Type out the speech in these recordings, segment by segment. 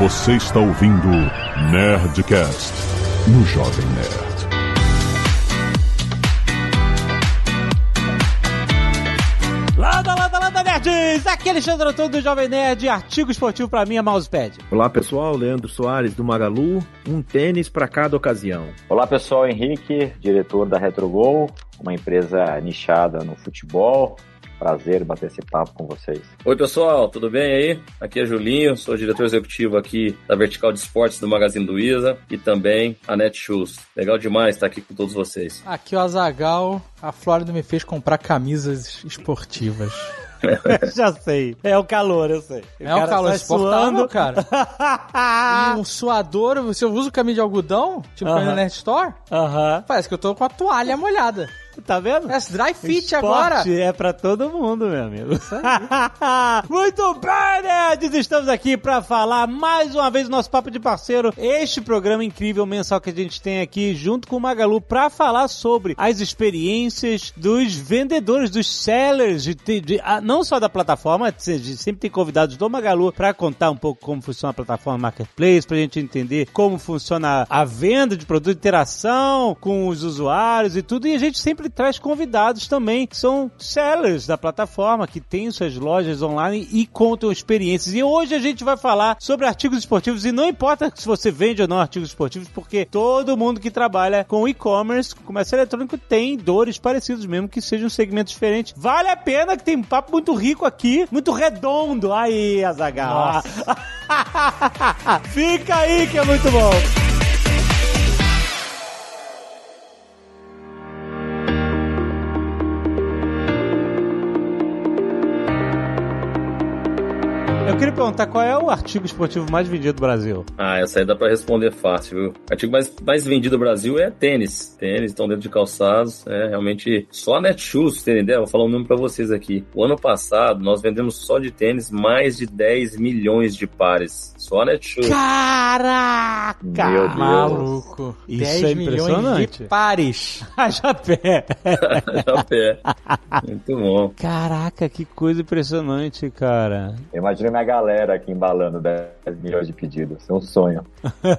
Você está ouvindo Nerdcast no Jovem Nerd. Landa, landa, landa, nerds! Aqui é Alexandre Antônio do Jovem Nerd, artigo esportivo pra mim é mousepad. Olá pessoal, Leandro Soares do Magalu, um tênis para cada ocasião. Olá pessoal, Henrique, diretor da RetroGol, uma empresa nichada no futebol. Prazer bater esse papo com vocês. Oi pessoal, tudo bem aí? Aqui é Julinho, sou diretor executivo aqui da Vertical de Esportes do Magazine Luiza e também a Netshoes. Legal demais estar aqui com todos vocês. Aqui é o Azagal, a Flórida me fez comprar camisas esportivas. Já sei. É o calor, eu sei. É o calor sai exportável, cara. e um suador, você usa camisa de algodão? Tipo uh Nerd Store? Aham. Parece que eu tô com a toalha molhada. Tá vendo? Parece dry fit Esporte agora. é pra todo mundo, meu amigo. Muito bem, nerds! Estamos aqui pra falar mais uma vez do nosso Papo de Parceiro, este programa incrível mensal que a gente tem aqui junto com o Magalu pra falar sobre as experiências dos vendedores, dos sellers, de, de- de- ah, não só da plataforma, a gente sempre tem convidados do Magalu pra contar um pouco como funciona a plataforma Marketplace, pra gente entender como funciona a venda de produto, interação com os usuários e tudo, e a gente sempre traz convidados também, que são sellers da plataforma, que têm suas lojas online e contam experiências. E hoje a gente vai falar sobre artigos esportivos, e não importa se você vende ou não artigos esportivos, porque todo mundo que trabalha com e-commerce, com comércio eletrônico, tem dores parecidas, mesmo que sejam segmentos diferentes. Vale a pena que tem um papo muito rico aqui, muito redondo. Aí, Azagal. Fica aí que é muito bom. Queria perguntar qual é o artigo esportivo mais vendido do Brasil. Ah, essa aí dá pra responder fácil, viu? O artigo mais, mais vendido do Brasil é tênis. Tênis estão dentro de calçados. É realmente só a Netshoes, tem ideia? Vou falar um número pra vocês aqui. O ano passado nós vendemos só de tênis mais de 10 milhões de pares. Só a Netshoes. Caraca! Meu Deus. Maluco. Isso 10 é milhões impressionante. de pares. Haja pé. Já pé. Muito bom. Caraca, que coisa impressionante, cara. Imagina minha galera aqui embalando 10 milhões de pedidos. É um sonho.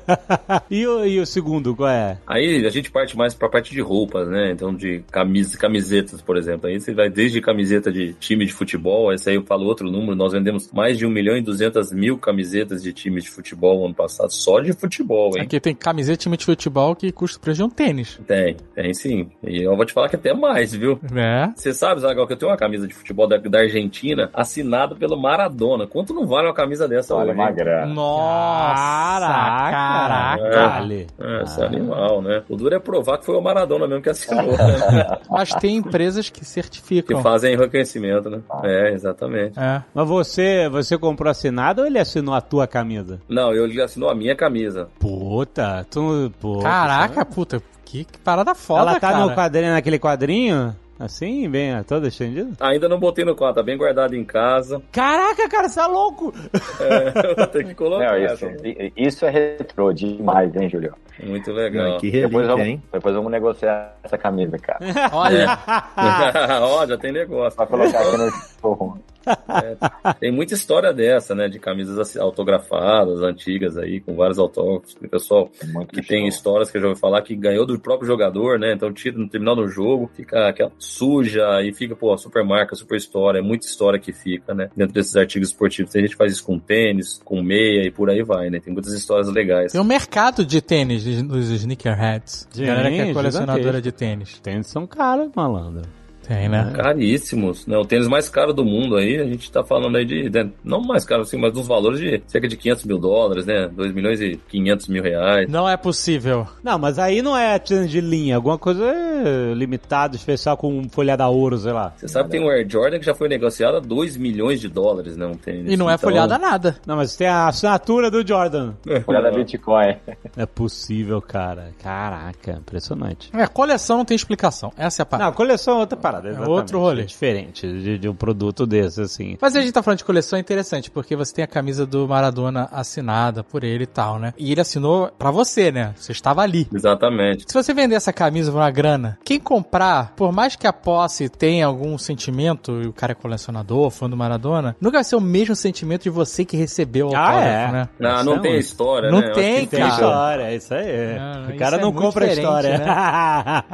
e, o, e o segundo, qual é? Aí a gente parte mais pra parte de roupas, né? Então, de camis, camisetas, por exemplo. Aí você vai desde camiseta de time de futebol, esse aí eu falo outro número. Nós vendemos mais de 1 milhão e 200 mil camisetas de time de futebol ano passado, só de futebol, hein? Aqui tem camiseta de time de futebol que custa o preço de um tênis. Tem, tem sim. E eu vou te falar que até mais, viu? É. Você sabe, Zagal, que eu tenho uma camisa de futebol da, da Argentina assinada pelo Maradona. Quanto não vale uma camisa dessa Olha hoje? uma hein? grana. Nossa, caraca. É. Vale. É, esse é animal, né? O duro é provar que foi o Maradona mesmo que assinou, né? Mas tem empresas que que certificam. fazem reconhecimento, né? É, exatamente. É. Mas você, você comprou assinado ou ele assinou a tua camisa? Não, eu ele assinou a minha camisa. Puta, tu. Pô, Caraca, puta, que, que parada foda, Ela tá cara. no quadrinho, naquele quadrinho? Assim, bem, toda estendida? Ainda não botei no quadro, tá bem guardado em casa. Caraca, cara, você é louco! É, eu vou ter que colocar. Não, isso, essa. isso é retrô demais, hein, Julio? Muito legal. Ah, que Depois relíquia, vamos, hein? depois vamos negociar essa camisa, cara. Olha, Ó, já tem negócio. Pra colocar aqui no showroom. Tem muita história dessa, né? De camisas autografadas, antigas aí, com vários autógrafos. O pessoal Muito que show. tem histórias que eu já ouvi falar que ganhou do próprio jogador, né? Então tira no terminal do jogo, fica aquela suja e fica, pô, super marca, super história, é muita história que fica, né? Dentro desses artigos esportivos. Tem gente que faz isso com tênis, com meia e por aí vai, né? Tem muitas histórias legais. tem um mercado de tênis dos sneakerheads. Sim, Galera que é colecionadora gigantesco. de tênis. Tênis são caros, malandro. Tem, né? Caríssimos, né? O tênis mais caro do mundo aí, a gente tá falando aí de, de- não mais caro assim, mas dos valores de cerca de 500 mil dólares, né? 2 milhões e 500 mil reais. Não é possível. Não, mas aí não é tênis de linha, alguma coisa é limitado, especial com folha da ouro, sei lá. Você sabe que tem um Air Jordan que já foi negociado a 2 milhões de dólares, né? Um tênis. E não é Então, folhada nada. Não, mas tem a assinatura do Jordan. Olha da Bitcoin. É possível, cara. Caraca, impressionante. É, coleção não tem explicação. Essa é a Não, parada. a coleção é outra parada. Calçado, É exatamente. outro rolê. É diferente de, de um produto desse, assim. Mas a gente tá falando de coleção é interessante, porque você tem a camisa do Maradona assinada por ele e tal, né? E ele assinou pra você, né? Você estava ali. Exatamente. Se você vender essa camisa por uma grana, quem comprar, por mais que a posse tenha algum sentimento, e o cara é colecionador, fã do Maradona, nunca vai ser o mesmo sentimento de você que recebeu o Ah, autógrafo, é. né? Não, Isso não é tem muito- história, Não né? Tem, Tem história, é isso aí. Não, o cara é não muito compra a história.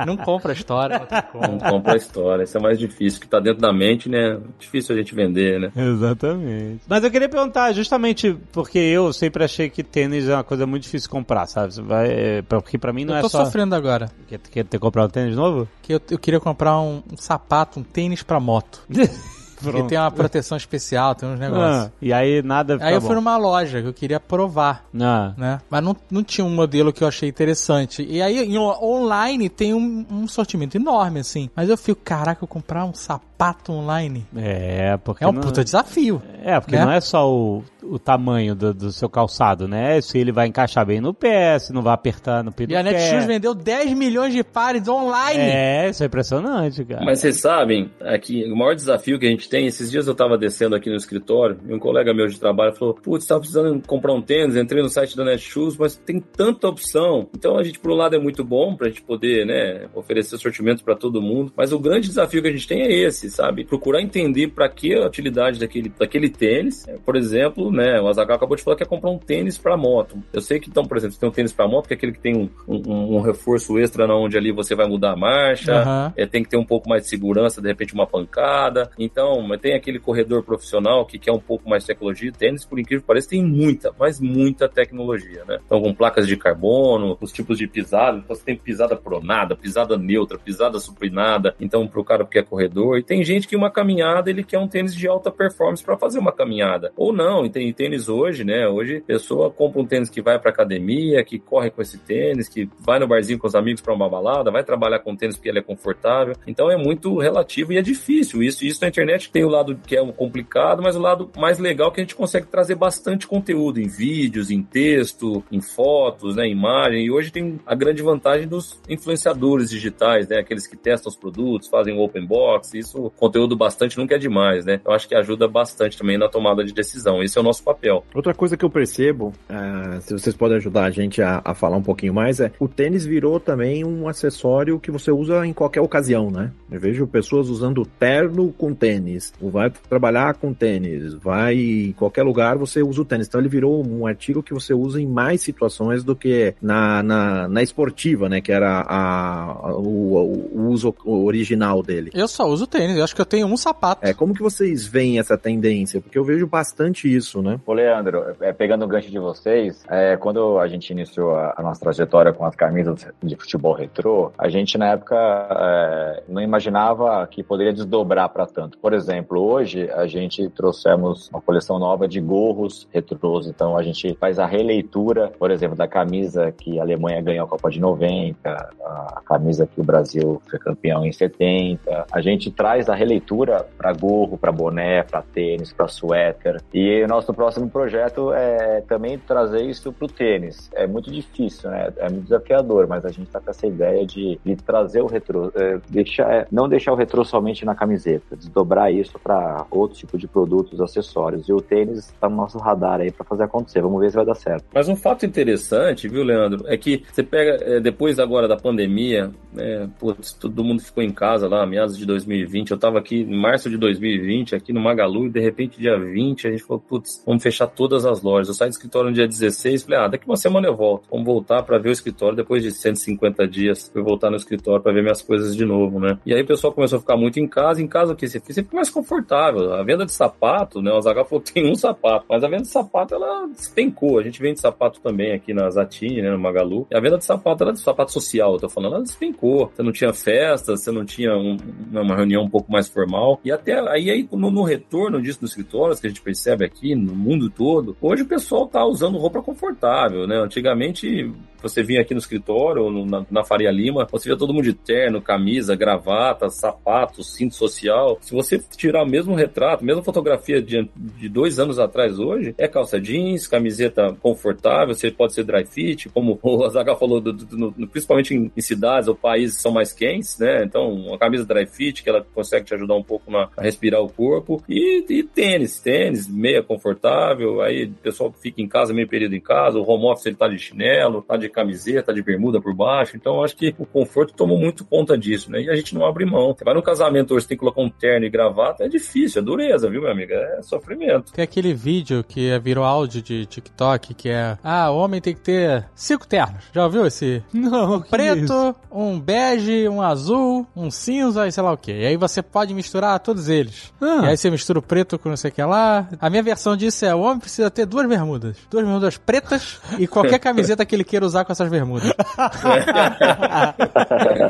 Não compra a história, não compra a história, isso é mais difícil, que tá dentro da mente, né? Difícil a gente vender, né? Exatamente. Mas eu queria perguntar, justamente porque eu sempre achei que tênis é uma coisa muito difícil de comprar, sabe? Vai, é, porque pra mim não Eu é tô só... sofrendo agora. Quer, quer ter comprado um tênis novo? Que eu, eu queria comprar um, um sapato, um tênis pra moto. Porque Pronto. tem uma proteção especial, tem uns negócios. Ah, e aí nada Aí eu bom. fui numa loja que eu queria provar. Ah. né? Mas não, não tinha um modelo que eu achei interessante. E aí, em- online, tem um, um sortimento enorme, assim. Mas eu fico, caraca, eu comprar um sapato online É, porque é um não... puta desafio. É, porque né? não é só o, o tamanho do, do seu calçado, né? Se ele vai encaixar bem no pé, se não vai apertar no pé E do a pé. Netshoes vendeu 10 milhões de pares online. É, isso é impressionante, cara. Mas vocês sabem, aqui, o maior desafio que a gente tem, esses dias eu tava descendo aqui no escritório e um colega meu de trabalho falou: Putz, tava precisando comprar um tênis, entrei no site da Netshoes, mas tem tanta opção. Então a gente, por um lado, é muito bom pra gente poder, né, oferecer sortimentos pra todo mundo, mas o grande desafio que a gente tem é esse, sabe? Procurar entender pra que a utilidade daquele, daquele tênis. Por exemplo, né, o Azaghal acabou de falar que quer comprar um tênis pra moto. Eu sei que, então, por exemplo, você tem um tênis pra moto, que é aquele que tem um, um, um reforço extra na onde ali você vai mudar a marcha, Aham. é, tem que ter um pouco mais de segurança, de repente uma pancada. Então, tem aquele corredor profissional que quer um pouco mais de tecnologia. Tênis, por incrível que pareça, tem muita, mas muita tecnologia, né? Então, com placas de carbono, os tipos de pisada. Então, você tem pisada pronada, pisada neutra, pisada supinada. Então, pro cara que quer corredor. E tem gente que uma caminhada, ele quer um tênis de alta performance para fazer uma caminhada. Ou não, e tem tênis hoje, né? Hoje, a pessoa compra um tênis que vai pra academia, que corre com esse tênis, que vai no barzinho com os amigos para uma balada, vai trabalhar com tênis porque ele é confortável. Então, é muito relativo e é difícil. Isso, isso na internet tem o lado que é complicado, mas o lado mais legal é que a gente consegue trazer bastante conteúdo em vídeos, em texto, em fotos, né, em imagem. E hoje tem a grande vantagem dos influenciadores digitais, né, aqueles que testam os produtos, fazem open box. Isso, conteúdo bastante nunca é demais, né? Eu acho que ajuda bastante também na tomada de decisão. Esse é o nosso papel. Outra coisa que eu percebo, ah, se vocês podem ajudar a gente a, a falar um pouquinho mais, é o tênis virou também um acessório que você usa em qualquer ocasião, né? Eu vejo pessoas usando terno com tênis, ou vai trabalhar com tênis, vai em qualquer lugar você usa o tênis. Então ele virou um artigo que você usa em mais situações do que na, na, na esportiva, né? Que era a, a- o, o uso original dele. Eu só uso tênis, eu acho que eu tenho um sapato. É, como que vocês veem essa tendência? Porque eu vejo bastante isso, né? Ô, Leandro, é, pegando o gancho de vocês, é, quando a gente iniciou a, a nossa trajetória com as camisas de futebol retrô, a gente na época é, não imaginava que poderia desdobrar para tanto. Por exemplo, hoje a gente trouxemos uma coleção nova de gorros retrôs, então a gente faz a releitura, por exemplo, da camisa que a Alemanha ganhou a Copa de 90, a camisa que o Brasil foi campeão em 70. A gente traz a releitura para gorro, para boné, para tênis, para suéter. E o nosso próximo projeto é também trazer isso para o tênis. É muito difícil, né? É muito desafiador, mas a gente está com essa ideia de, de trazer o retrô, é, deixar, é, não deixar o retrô somente na camiseta, desdobrar isso para outro tipo de produtos, acessórios. E o tênis está no nosso radar aí para fazer acontecer. Vamos ver se vai dar certo. Mas um fato interessante, viu, Leandro, é que você pega, é, depois agora da pandemia, né, putz, todo mundo ficou em casa lá, meados de 2020. Eu tava aqui em março de 2020, aqui no Magalu, e de repente, dia 20, a gente falou, putz, vamos fechar todas as lojas. Eu saí do escritório no dia 16, falei, ah, daqui uma semana eu volto. Vamos voltar para ver o escritório depois de 150 dias. Fui voltar no escritório para ver minhas coisas de novo, né? E aí o pessoal começou a ficar muito em casa. Em casa, o que você fez? Você fica mais confortável. A venda de sapato, né? O Zagal falou que tem um sapato, mas a venda de sapato, ela despencou. A gente vende sapato também aqui na Zatini, né? No Magalu. E a venda de sapato, ela de sapato social, eu tô falando, ela despencou. Você não tinha festa, você não tinha um- uma reunião um pouco mais formal. E até aí, aí no, no retorno disso nos escritórios, que a gente percebe aqui no mundo todo, hoje o pessoal tá usando roupa confortável, né? Antigamente, você vinha aqui no escritório, ou na, na Faria Lima, você via todo mundo de terno, camisa, gravata, sapato, cinto social. Se você tirar o mesmo retrato, mesma fotografia de, de dois anos atrás hoje, é calça jeans, camiseta confortável, você pode ser dry fit, como o Azaghal falou, do- do- no- principalmente em, em cidades ou países que são mais quentes, né? Então, uma camisa dry fit, que ela consegue te ajudar um pouco na, a respirar o corpo. E, e tênis, tênis, meia confortável, aí o pessoal fica em casa, meio período em casa, o home office ele tá de chinelo, tá de camiseta, tá de bermuda por baixo, então eu acho que o conforto tomou muito conta disso, né? E a gente não abre mão. Você vai no casamento hoje, tem que colocar um terno e gravata, é difícil, é dureza, viu, meu amigo? É sofrimento. Tem aquele vídeo que virou áudio de TikTok que é: Ah, o homem tem que ter cinco ternos. Já ouviu esse? Não, que Preto, isso? um bege, um azul, um cinza e sei lá o que. E aí você pode misturar todos eles. Ah. E aí você mistura o preto com não sei o que lá. A minha versão disso é: o homem precisa ter duas bermudas. Duas bermudas pretas e qualquer camiseta que ele queira usar com essas bermudas.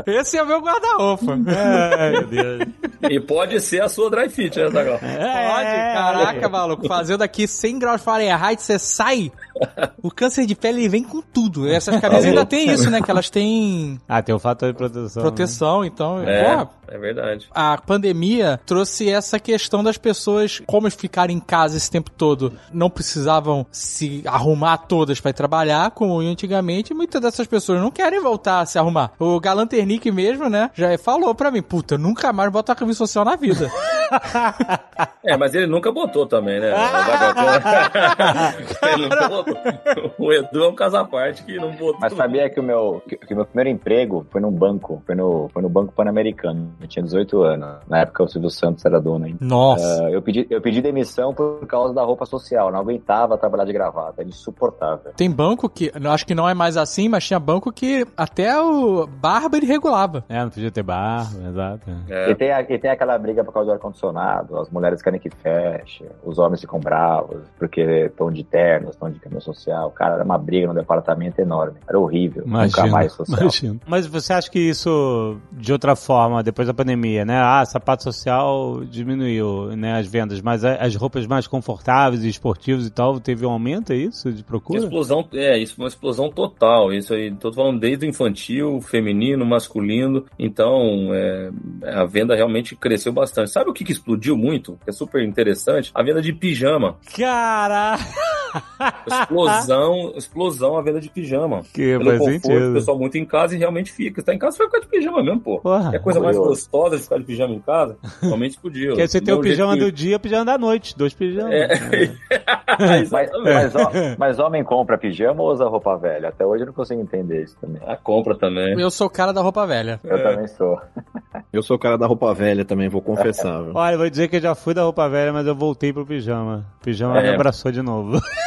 Esse é o meu guarda-roupa. Ai, meu Deus. E pode ser a sua dry fit, né, Zagal? Pode, caraca, maluco. Fazendo aqui 100 graus Fahrenheit, você sai. O câncer de pele ele vem com tudo. Essas camisas ainda tem isso, né? Que elas têm Ah, tem o fator de proteção. proteção, então. É, é verdade. a pandemia trouxe essa questão das pessoas, como ficar em casa esse tempo todo, não precisavam se arrumar todas para ir trabalhar, como antigamente, muitas dessas pessoas não querem voltar a se arrumar. O Galanternick mesmo, né, já falou pra mim, puta, eu nunca mais boto a camisa social na vida. É, mas ele nunca botou também, né? ele nunca botou. O Edu é um caso à parte que não botou. Mas sabia que o meu, que, que meu primeiro emprego foi num banco, foi no, foi no Banco Pan-Americano. Eu tinha 18 anos. Na época o Silvio Santos era dono ainda. Nossa. Ah, eu, pedi, eu pedi demissão por causa da roupa social. Não aguentava trabalhar de gravata. Era insuportável. Tem banco que, acho que não é mais assim, mas tinha banco que até o barba ele regulava. É, não podia ter barba, exato. É. E, tem, a- e tem aquela briga por causa do ar-condicionado. As mulheres querem que feche. Os homens ficam bravos porque estão de terno, estão de camisa social. Cara, era uma briga no departamento enorme. Era horrível. Nunca mais social. imagino. Mas você acha que isso, de outra forma, depois da pandemia, né? Ah, sapato social diminuiu, né, as vendas, mas as roupas mais confortáveis e esportivas e tal, teve um aumento, é isso, de procura? Explosão, é, isso foi uma explosão total. Isso aí, tô falando desde o infantil, feminino, masculino. Então, é, a venda realmente cresceu bastante. Sabe o que, que explodiu muito? Que é super interessante? A venda de pijama. Caraca! Explosão, explosão a venda de pijama. Que Pelo faz conforto, o sentido. pessoal muito em casa e realmente fica. Tá em casa, vai ficar de pijama mesmo, pô. Porra. É a coisa mais gostosa de ficar de pijama em casa. Realmente explodiu. Porque você tem o pijama jeito do dia e o pijama da noite. Dois pijamas. É. Mas, mas, ó, mas homem compra pijama ou usa roupa velha? Até hoje eu não consigo entender isso também. A compra também. Eu sou o cara da roupa velha. Eu também sou. Eu sou o cara da roupa velha também, vou confessar. Olha, eu vou dizer que eu já fui da roupa velha, mas eu voltei pro pijama. O pijama É. me abraçou de novo.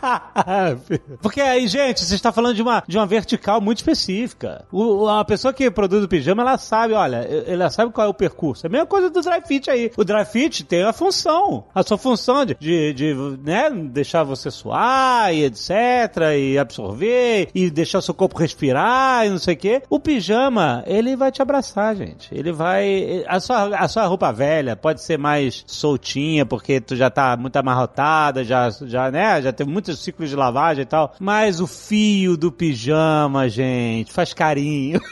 Porque aí, gente, você está falando de uma, de uma vertical muito específica. O, a pessoa que produz o pijama, ela sabe, olha, ela sabe qual é o percurso. É a mesma coisa do dry fit aí. O dry fit tem a função. A sua função de, de, de, né, deixar você suar e etc. E absorver e deixar seu corpo respirar e não sei o quê. O pijama, ele vai te abraçar, gente. Ele vai. A sua, a sua roupa velha pode ser mais soltinha, porque tu já tá muito amarrotada, já, já, né? Já teve muitos ciclos de lavagem e tal. Mas o fio do pijama, gente, faz carinho.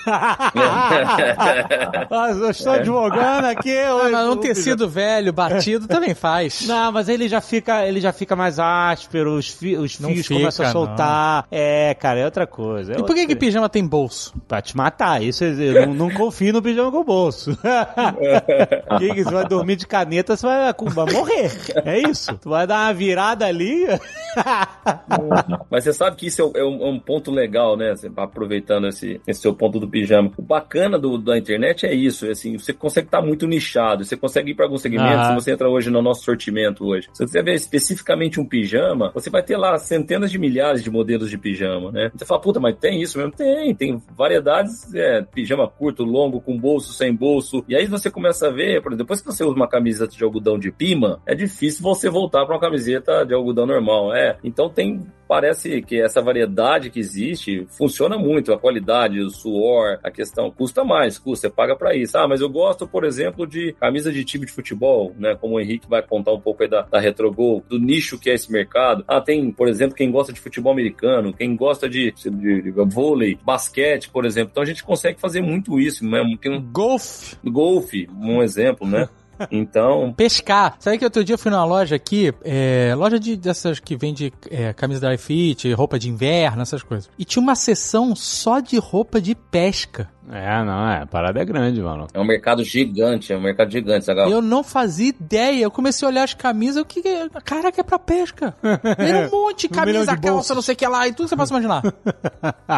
Eu estou advogando aqui. Ah, hoje mas um o pijama. tecido velho, batido, também faz. Não, mas ele já fica, ele já fica mais áspero, os, fi- os Não fios fica, começam a soltar. É, cara, é outra coisa. é E por que, que pijama tem bolso? Pra te matar. Isso eu não, não confio no pijama com bolso. que que você vai dormir de caneta, você vai, vai morrer. É isso. Tu vai dar uma virada ali. Mas você sabe que isso é um, é um- é um ponto legal, né? Você- Aproveitando esse, esse seu ponto do pijama. O bacana do, da internet é isso, é assim, você consegue estar muito nichado, você consegue ir para alguns segmentos, se você entra hoje no nosso sortimento hoje. Se você ver especificamente um pijama, você vai ter lá centenas de milhares de modelos de pijama, né? Você fala, puta, mas tem isso mesmo? Tem, tem variedades, é, pijama curto, longo, com bolso, sem bolso. E aí você começa a ver, por exemplo, depois que você usa uma camiseta de algodão de pima, é difícil você voltar para uma camiseta de algodão normal, é. Então tem parece que essa variedade que existe funciona muito. A qualidade, o suor, a questão custa mais, custa, você paga para isso. Ah, mas eu gosto, por exemplo, de camisa de time de futebol, né? Como o Henrique vai contar um pouco aí da, da Retrogol, do nicho que é esse mercado. Ah, tem, por exemplo, quem gosta de futebol americano, quem gosta de, de, de vôlei, basquete, por exemplo. Então a gente consegue fazer muito isso, né? Golfe. Golfe, um exemplo, né? Então. Pescar. Sabe que outro dia eu fui numa loja aqui, é, loja de, dessas que vende é, camisa da iFit, roupa de inverno, essas coisas. E tinha uma seção só de roupa de pesca. É, não, é. A parada é grande, mano. É um mercado gigante, é um mercado gigante, Zagal. Eu não fazia ideia. Eu comecei a olhar as camisas, o que. é- Caraca, é pra pesca. Era um monte de Um camisa, de calça, não sei o que lá, e tudo que você possa imaginar.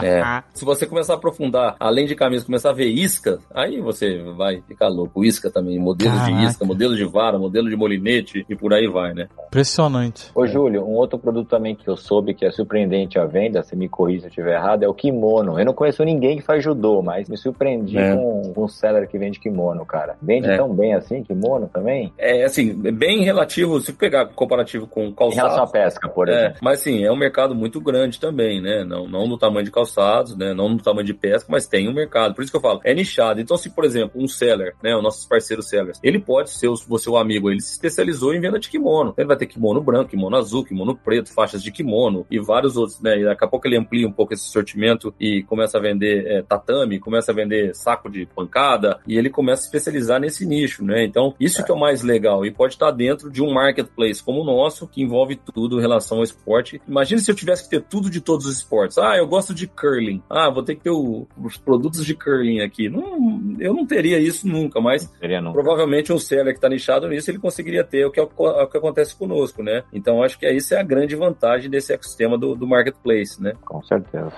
É. Se você começar a aprofundar, além de camisa, começar a ver isca, aí você vai ficar louco. Isca também, modelo de Caraca. isca, modelo de vara, modelo de molinete e por aí vai, né? Impressionante. Ô, Júlio, um outro produto também que eu soube que é surpreendente à venda, se me corrija se eu estiver errado, é o kimono. Eu não conheço ninguém que faz judô, mas me surpreendi É. com, com um seller que vende kimono, cara. Vende É. tão bem assim, kimono também? É assim, é bem relativo, se pegar comparativo com Em relação à calçados. pesca, por É, exemplo. mas sim, é um mercado muito grande também, né? Não, não no tamanho de calçados, né? Não no tamanho de pesca, mas tem um mercado. Por isso que eu falo, é nichado. Então, se, por exemplo, um seller, né? Os nossos parceiros sellers, ele pode ser o você o amigo, ele se especializou em venda de kimono. Ele vai ter kimono branco, kimono azul, kimono preto, faixas de kimono e vários outros, né? E daqui a pouco ele amplia um pouco esse sortimento e começa a vender é, tatame, começa a vender saco de pancada e ele começa a especializar nesse nicho, né? Então, isso que é o mais legal e pode estar dentro de um marketplace como o nosso, que envolve tudo em relação ao esporte. Imagina se eu tivesse que ter tudo de todos os esportes. Ah, eu gosto de curling. Ah, vou ter que ter o- os produtos de curling aqui. Não, eu não teria isso nunca, mas não. provavelmente um seller que está nichado nisso, ele conseguiria ter o que, é o o que acontece conosco, né? Então, acho que essa é a grande vantagem desse ecossistema do, do marketplace, né? Com certeza.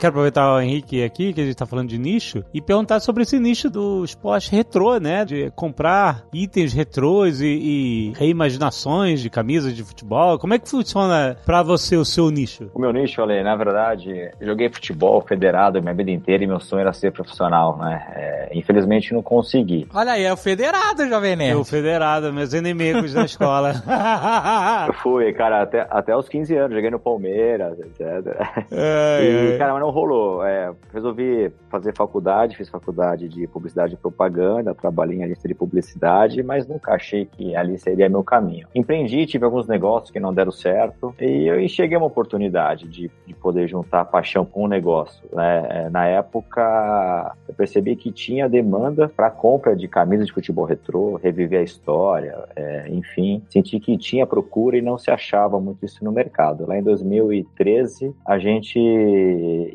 Quero aproveitar o Henrique aqui, que a gente tá falando de nicho, e perguntar sobre esse nicho do esporte retrô, né? De comprar itens retrôs e, e reimaginações de camisas de futebol. Como é que funciona pra você o seu nicho? O meu nicho, olha, na verdade, joguei futebol federado minha vida inteira e meu sonho era ser profissional, né? É, infelizmente não consegui. Olha aí, é o federado, Jovem Nerd. Eu federado, meus inimigos na escola. Eu fui, cara, até, até os 15 anos, joguei no Palmeiras, etc. Ai, E, cara, mas não rolou. É, resolvi fazer faculdade, fiz faculdade de publicidade e propaganda, trabalhei em agência de publicidade, mas nunca achei que ali seria meu caminho. Empreendi, tive alguns negócios que não deram certo, e eu enxerguei uma oportunidade de, de poder juntar paixão com o negócio. né? É, Na época, eu percebi que tinha demanda para compra de camisas de futebol retrô, reviver a história, é, enfim, senti que tinha procura e não se achava muito isso no mercado. Lá em 2013, a gente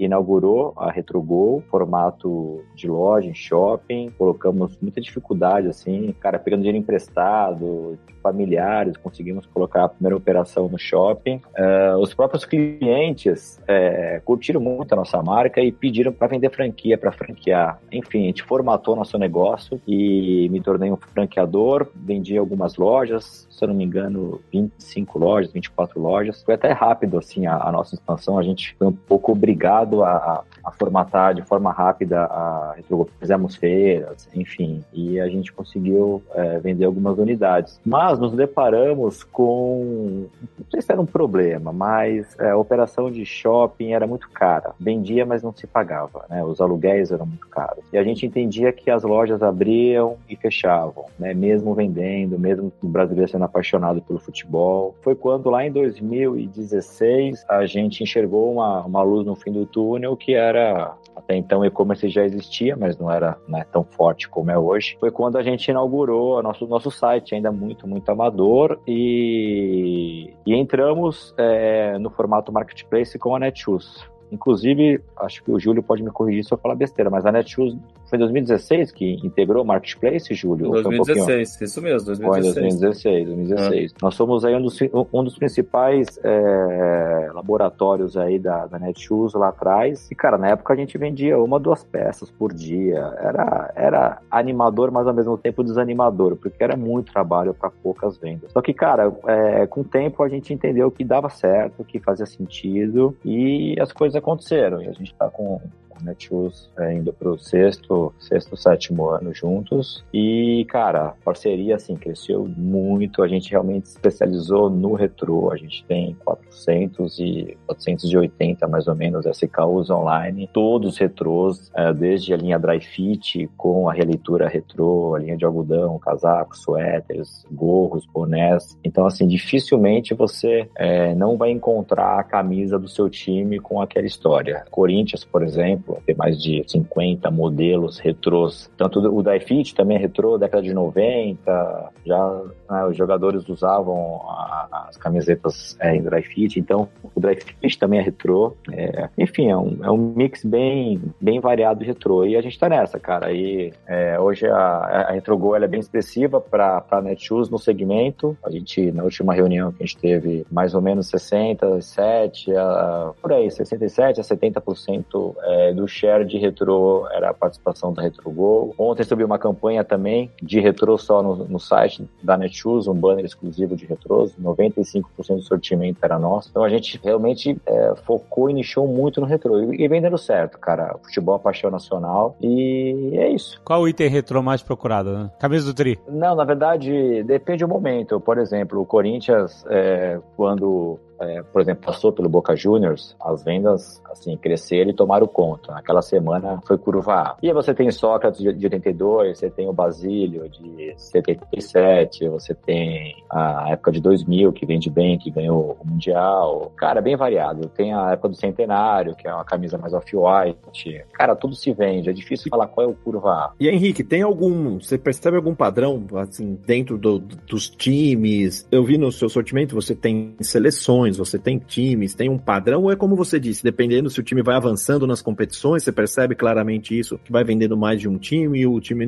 inaugurou a Retrogol, formato de loja em shopping, colocamos muita dificuldade, assim, cara, pegando dinheiro emprestado, familiares, conseguimos colocar a primeira operação no shopping. Eh, os próprios clientes eh, curtiram muito a nossa marca e pediram para vender franquia, para franquear. Enfim, a gente formatou nosso negócio e me tornei um franqueador, vendi algumas lojas, se eu não me engano, 25 lojas, 24 lojas. Foi até rápido, assim, a, a nossa expansão. A gente foi um pouco obrigado a, a, formatar de forma rápida a. Fizemos feiras, enfim, e a gente conseguiu eh, vender algumas unidades. Mas nos deparamos com, não sei se era um problema, mas eh, a operação de shopping era muito cara. Vendia, mas não se pagava, né? Os aluguéis eram muito caros. E a gente entendia que as lojas abriam e fechavam, né? Mesmo vendendo, mesmo o brasileiro sendo apaixonado pelo futebol. Foi quando lá em 2016 a gente enxergou uma, uma luz no fim do túnel que era até então e-commerce já existia, mas não era né, tão forte como é hoje. Foi quando a gente inaugurou o nosso, nosso site, ainda muito, muito amador, e, e entramos é, no formato marketplace com a Netshoes. Inclusive, acho que o Júlio pode me corrigir se eu falar besteira, mas a Netshoes foi em 2016 que integrou o Marketplace, Júlio? Ou foi um pouquinho 2016, isso mesmo, foi em 2016. 2016, 2016. Nós somos aí um dos, um dos principais é, laboratórios aí da, da Netshoes lá atrás. E, cara, na época a gente vendia uma, duas peças por dia. Era, era animador, mas ao mesmo tempo desanimador, porque era muito trabalho para poucas vendas. Só que, cara, é, com o tempo a gente entendeu que dava certo, que fazia sentido e as coisas aconteceram. E a gente tá com o Netshoes é, indo pro sexto, sexto, sétimo ano juntos. E, cara, a parceria, assim, cresceu muito. A gente realmente especializou no retrô. A gente tem 400 e 480, mais ou menos, SKUs online. Todos retrôs, é, desde a linha Dry Fit, com a releitura retrô, a linha de algodão, casacos, suéteres, gorros, bonés. Então, assim, dificilmente você é, não vai encontrar a camisa do seu time com aquela história. Corinthians, por exemplo, tem mais de 50 modelos retrôs. Tanto o Dry também é retrô, década de 90, já né, os jogadores usavam a, as camisetas é, em Dry Fit, então o Dry Fit também é retrô. É, enfim, é um, é um mix bem, bem variado de retrô. E a gente tá nessa, cara. E é, hoje a, a RetroGo é bem expressiva para Netshoes no segmento. A gente, na última reunião que a gente teve, mais ou menos 67, a, por aí, 67 a 70% é, do share de retrô era a participação da RetroGo. Ontem subiu uma campanha também de retrô só no, no site da Netshoes, um banner exclusivo de retrôs. 95% do sortimento era nosso. Então a gente realmente é, focou e nichou muito no retrô. E, e vem dando certo, cara. Futebol é paixão nacional e é isso. Qual o item retrô mais procurado? Né? Camisa do Tri? Não, na verdade, depende do momento. Por exemplo, o Corinthians, é, quando é, por exemplo, passou pelo Boca Juniors, as vendas, assim, cresceram e tomaram conta. Naquela semana foi curva A. E aí você tem Sócrates de 82, você tem o Basílio de 77, você tem a época de 2000, que vende bem, que ganhou o Mundial. Cara, bem variado. Tem a época do Centenário, que é uma camisa mais off-white. Cara, tudo se vende. É difícil falar qual é o curva A. E Henrique, tem algum, você percebe algum padrão, assim, dentro do, dos times? Eu vi no seu sortimento, você tem seleções você tem times, tem um padrão, ou é como você disse, dependendo se o time vai avançando nas competições, você percebe claramente isso, que vai vendendo mais de um time, o time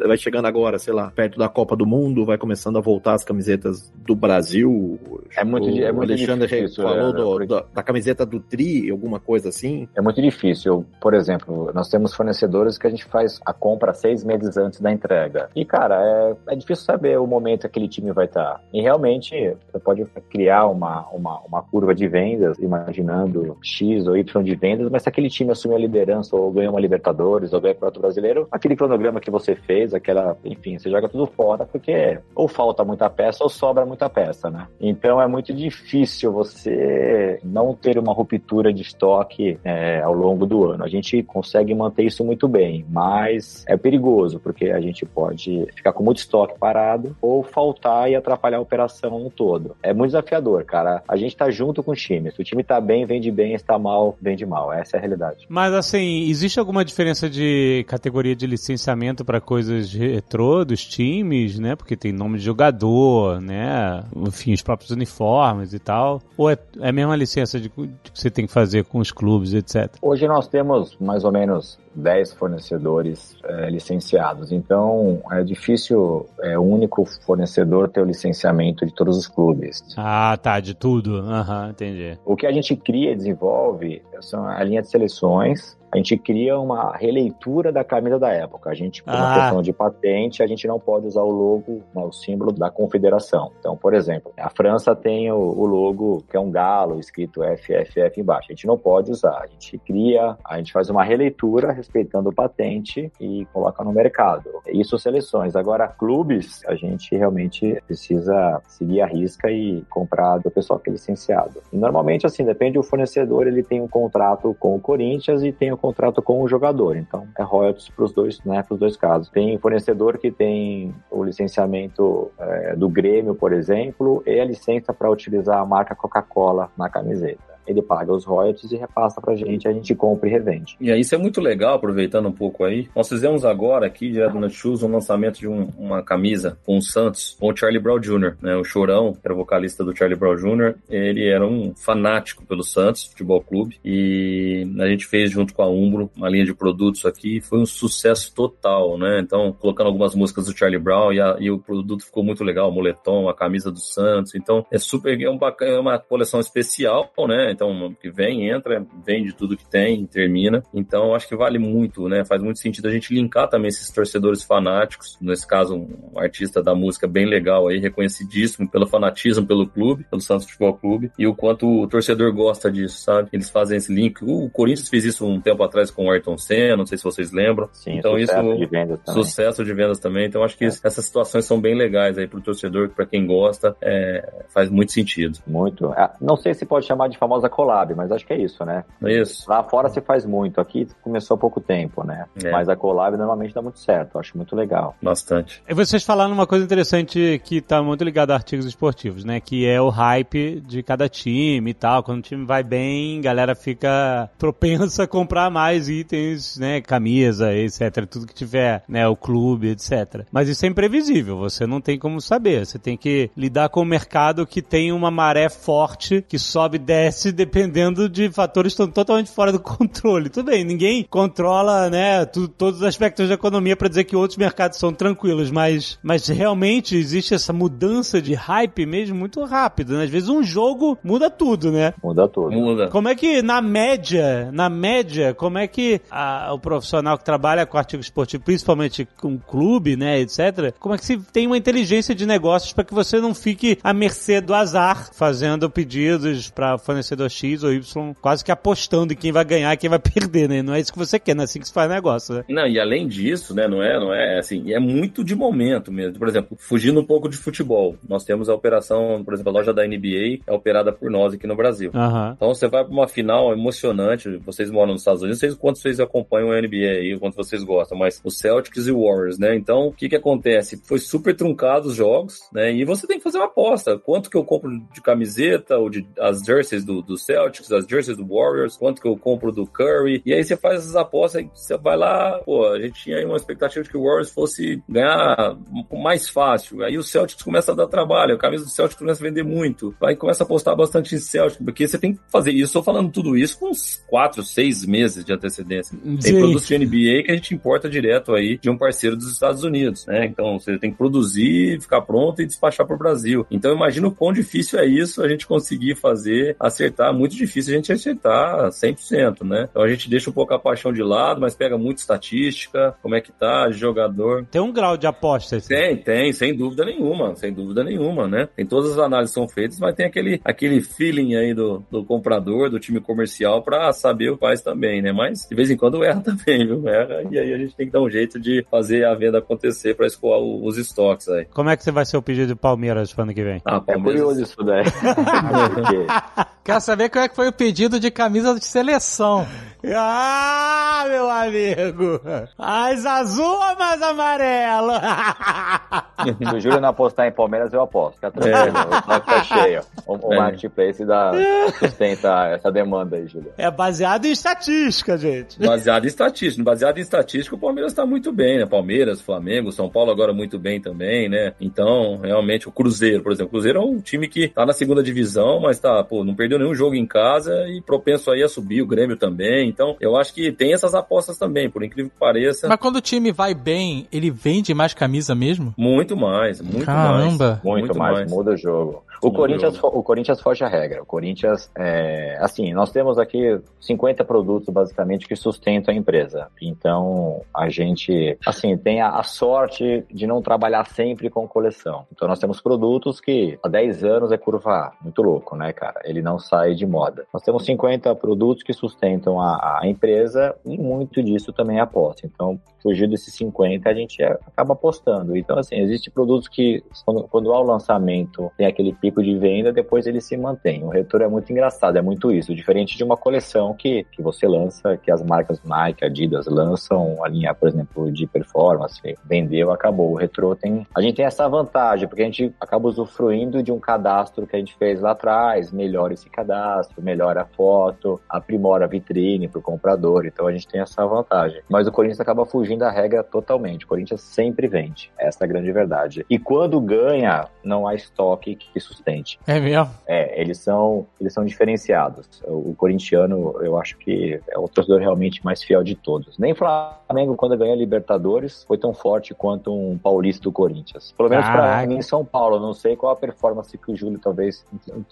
vai chegando agora, sei lá, perto da Copa do Mundo, vai começando a voltar as camisetas do Brasil. É muito, o é muito Alexandre difícil. falou é, do, porque... da, da, camiseta do Tri, alguma coisa assim. É muito difícil. Por exemplo, nós temos fornecedores que a gente faz a compra seis meses antes da entrega. E, cara, é, é difícil saber o momento que aquele time vai estar. E realmente, você pode criar uma, uma, uma curva de vendas, imaginando X ou Y de vendas, mas se aquele time assumir a liderança ou ganhou uma Libertadores ou ganhou o Campeonato Brasileiro, aquele cronograma que você fez aquela, enfim, você joga tudo fora porque ou falta muita peça ou sobra muita peça, né? Então é muito difícil você não ter uma ruptura de estoque é, ao longo do ano. A gente consegue manter isso muito bem, mas é perigoso porque a gente pode ficar com muito estoque parado ou faltar e atrapalhar a operação no todo. É muito desafiador, cara. A gente tá junto com o time. Se o time tá bem, vende bem, está mal, vende mal. Essa é a realidade. Mas assim, existe alguma diferença de categoria de licenciamento para coisas coisas retrô dos times, né? Porque tem nome de jogador, né? Enfim, os próprios uniformes e tal. Ou é, é a mesma licença de, de que você tem que fazer com os clubes, etc? Hoje nós temos mais ou menos 10 fornecedores é, licenciados. Então, é difícil é, um único fornecedor ter o licenciamento de todos os clubes. Ah, tá, de tudo. Aham, uhum, entendi. O que a gente cria e desenvolve são a linha de seleções, a gente cria uma releitura da camisa da época. A gente, por uma ah. questão de patente, a gente não pode usar o logo, né, o símbolo da confederação. Então, por exemplo, a França tem o, o, logo que é um galo escrito FFF embaixo. A gente não pode usar. A gente cria, a gente faz uma releitura respeitando o patente e coloca no mercado. Isso seleções. Agora, clubes, a gente realmente precisa seguir a risca e comprar do pessoal que é licenciado. E normalmente, assim, depende do fornecedor, ele tem um contrato com o Corinthians e tem o contrato com o jogador. Então, é royalties para os dois, né, para os dois casos. Tem fornecedor que tem o licenciamento é, do Grêmio, por exemplo, e a licença para utilizar a marca Coca-Cola na camiseta ele paga os royalties e repassa pra gente, a gente compra e revende. E aí, isso é muito legal, aproveitando um pouco aí. Nós fizemos agora aqui, direto na Shoes, um lançamento de um, uma camisa com o Santos, com o Charlie Brown Jr., né? O Chorão, que era vocalista do Charlie Brown Jr., ele era um fanático pelo Santos Futebol Clube e a gente fez junto com a Umbro uma linha de produtos aqui, foi um sucesso total, né? Então, colocando algumas músicas do Charlie Brown e, a, e o produto ficou muito legal, o moletom, a camisa do Santos, então é super, é, um bacana, é uma coleção especial, né? Então, que vem, entra, vende tudo que tem, termina. Então, acho que vale muito, né? Faz muito sentido a gente linkar também esses torcedores fanáticos. Nesse caso, um artista da música bem legal aí, reconhecidíssimo pelo fanatismo pelo clube, pelo Santos Futebol Clube, e o quanto o torcedor gosta disso, sabe? Eles fazem esse link. O Corinthians fez isso um tempo atrás com o Ayrton Senna, não sei se vocês lembram. Sim, então, sucesso isso, de vendas também. sucesso de vendas também. Então, acho que essas situações são bem legais aí pro torcedor, para quem gosta, é, faz muito sentido. Muito. Ah, Não sei se pode chamar de famosa collab, mas acho que é isso, né? É isso. Lá fora se faz muito, aqui começou há pouco tempo, né? É. Mas a collab normalmente dá muito certo, acho muito legal. Bastante. E vocês falaram uma coisa interessante que tá muito ligada a artigos esportivos, né? Que é o hype de cada time e tal. Quando o time vai bem, a galera fica propensa a comprar mais itens, né? Camisa, etc. Tudo que tiver, né? O clube, etc. Mas isso é imprevisível, você não tem como saber. Você tem que lidar com o mercado que tem uma maré forte, que sobe e desce, dependendo de fatores que estão totalmente fora do controle. Tudo bem, ninguém controla, né? tu- todos os aspectos da economia para dizer que outros mercados são tranquilos, mas, mas realmente existe essa mudança de hype mesmo muito rápido, né? Às vezes um jogo muda tudo, né? Muda tudo. Muda. Como é que, na média, na média, como é que a- o profissional que trabalha com artigo esportivo, principalmente com clube, né, etc., como é que se tem uma inteligência de negócios para que você não fique à mercê do azar, fazendo pedidos para fornecedor X ou Y, quase que apostando em quem vai ganhar e quem vai perder, né? Não é isso que você quer, não é assim que se faz negócio, né? Não, e além disso, né, não é, não é assim, é muito de momento mesmo. Por exemplo, fugindo um pouco de futebol, nós temos a operação, por exemplo, a loja da NBA é operada por nós aqui no Brasil. Aham. Então você vai para uma final emocionante, vocês moram nos Estados Unidos, não sei quanto vocês acompanham a NBA aí, o quanto vocês gostam, mas o Celtics e o Warriors, né? Então, o que que acontece? Foi super truncado os jogos, né? E você tem que fazer uma aposta. Quanto que eu compro de camiseta, ou de as jerseys do, do Celtics, as jerseys do Warriors, quanto que eu compro do Curry, e aí você faz essas apostas, você vai lá, pô, a gente tinha aí uma expectativa de que o Warriors fosse ganhar mais fácil, aí o Celtics começa a dar trabalho, a camisa do Celtics começa a vender muito, aí começa a apostar bastante em Celtics, porque você tem que fazer isso, estou falando tudo isso com uns 4, 6 meses de antecedência. Tem Sim. produtos de NBA que a gente importa direto aí de um parceiro dos Estados Unidos, né? Então você tem que produzir, ficar pronto e despachar para o Brasil. Então imagina o quão difícil é isso a gente conseguir fazer, acertar. Muito difícil a gente acertar 100%, né? Então a gente deixa um pouco a paixão de lado, mas pega muito estatística, como é que tá, jogador. Tem um grau de aposta. assim. Tem, tem, sem dúvida nenhuma, sem dúvida nenhuma, né? Tem todas as análises são feitas, mas tem aquele, aquele feeling aí do, do comprador, do time comercial, pra saber o faz também, né? Mas de vez em quando erra também, viu? Erra, e aí a gente tem que dar um jeito de fazer a venda acontecer pra escoar o- os estoques aí. Como é que você vai ser o pedido de Palmeiras pro ano que vem? Ah, É Palmeiras. curioso isso daí. Porque Quero saber qual é que foi o pedido de camisa de seleção. Ah, meu amigo! Mais azul ou mais amarelo? se o Júlio não apostar em Palmeiras, eu aposto. Fica tranquilo, o estoque tá cheio. O, o É. marketplace dá, sustenta essa demanda aí, Júlio. é baseado em estatística, gente. Baseado em estatística. Baseado em estatística, o Palmeiras tá muito bem, né? Palmeiras, Flamengo, São Paulo agora muito bem também, né? Então, realmente, o Cruzeiro, por exemplo. O Cruzeiro é um time que tá na segunda divisão, mas tá, pô, não perdeu nenhum jogo em casa e propenso aí a subir, o Grêmio também. Então, eu acho que tem essas apostas também, por incrível que pareça. Mas quando o time vai bem, ele vende mais camisa mesmo? Muito mais, muito Caramba. mais. Muito, mais, muda o jogo. O Corinthians, o Corinthians foge a regra. O Corinthians, é, assim, nós temos aqui 50 produtos basicamente que sustentam a empresa. Então, a gente, assim, tem a, a sorte de não trabalhar sempre com coleção. Então, nós temos produtos que há 10 anos é curva A. Muito louco, né, cara? Ele não sai de moda. Nós temos 50 produtos que sustentam a, a empresa e muito disso também é aposta. Então, fugir desses 50, a gente acaba apostando. Então, assim, existem produtos que, quando, quando há o lançamento, tem aquele pico de venda, depois ele se mantém. O retorno é muito engraçado, é muito isso. Diferente de uma coleção que, que você lança, que as marcas Nike, Adidas lançam a linha, por exemplo, de performance, vendeu, acabou. O retrô tem. A gente tem essa vantagem, porque a gente acaba usufruindo de um cadastro que a gente fez lá atrás, melhora esse cadastro, melhora a foto, aprimora a vitrine para o comprador. Então a gente tem essa vantagem. Mas o Corinthians acaba fugindo da regra totalmente. O Corinthians sempre vende. Essa é a grande verdade. E quando ganha, não há estoque que sustente. É mesmo? É, eles são, eles são diferenciados. O, o corintiano, eu acho que é o torcedor realmente mais fiel de todos. Nem o Flamengo, quando ganhou a Libertadores, foi tão forte quanto um paulista do Corinthians. Pelo menos para mim em São Paulo. Eu não sei qual a performance que o Júlio talvez.